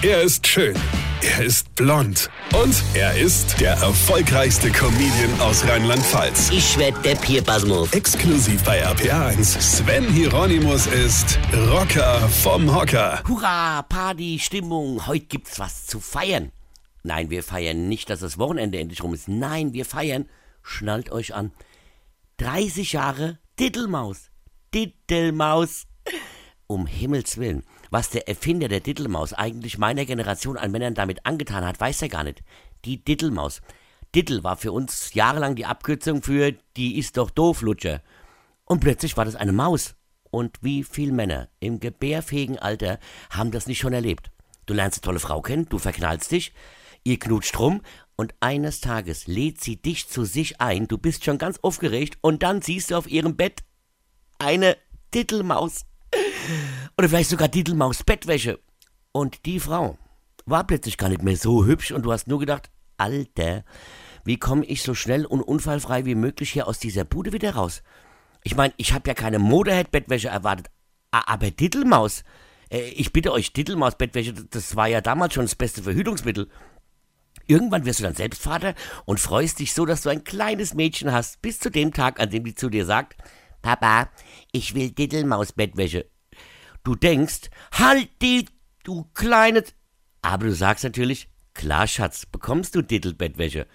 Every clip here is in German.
Er ist schön. Er ist blond. Und er ist der erfolgreichste Comedian aus Rheinland-Pfalz. Ich werd der Pierpasmus. Exklusiv bei RPA1. Sven Hieronymus ist Rocker vom Hocker. Hurra, Party, Stimmung. Heute gibt's was zu feiern. Nein, wir feiern nicht, dass das Wochenende endlich rum ist. Nein, wir feiern, schnallt euch an, 30 Jahre Dittelmaus. Dittelmaus. Um Himmels Willen. Was der Erfinder der Dittelmaus eigentlich meiner Generation an Männern damit angetan hat, weiß er gar nicht. Die Dittelmaus. Dittel war für uns jahrelang die Abkürzung für die ist doch doof, Lutscher. Und plötzlich war das eine Maus. Und wie viele Männer im gebärfähigen Alter haben das nicht schon erlebt? Du lernst eine tolle Frau kennen, du verknallst dich, ihr knutscht rum und eines Tages lädt sie dich zu sich ein, du bist schon ganz aufgeregt und dann siehst du auf ihrem Bett eine Dittelmaus. Oder vielleicht sogar Dittelmaus Bettwäsche. Und die Frau war plötzlich gar nicht mehr so hübsch und du hast nur gedacht, Alter, wie komme ich so schnell und unfallfrei wie möglich hier aus dieser Bude wieder raus? Ich meine, ich habe ja keine Motorhead-Bettwäsche erwartet, aber Dittelmaus. Äh, ich bitte euch, Dittelmaus-Bettwäsche, das war ja damals schon das beste Verhütungsmittel. Irgendwann wirst du dann selbst Vater und freust dich so, dass du ein kleines Mädchen hast, bis zu dem Tag, an dem die zu dir sagt, Papa, ich will Dittelmaus-Bettwäsche. Du denkst, halt die, du kleine. Aber du sagst natürlich, klar, Schatz, bekommst du Dittelbettwäsche.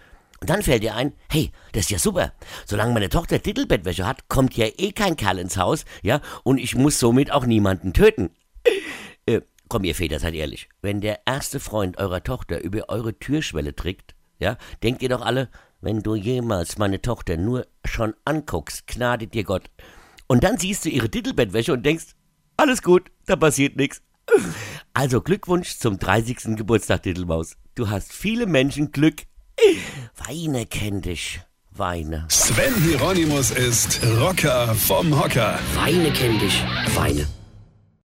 Und dann fällt dir ein, hey, das ist ja super. Solange meine Tochter Dittelbettwäsche hat, kommt ja eh kein Kerl ins Haus, ja, und ich muss somit auch niemanden töten. Äh, komm, ihr Väter, seid ehrlich. Wenn der erste Freund eurer Tochter über eure Türschwelle trägt, ja, denkt ihr doch alle, wenn du jemals meine Tochter nur schon anguckst, gnadet dir Gott. Und dann siehst du ihre Titelbettwäsche und denkst, alles gut, da passiert nichts. Also Glückwunsch zum 30. Geburtstag, Titelmaus. Du hast viele Menschen Glück. Weine kenn dich. Weine. Sven Hieronymus ist Rocker vom Hocker. Weine kenn dich. Weine.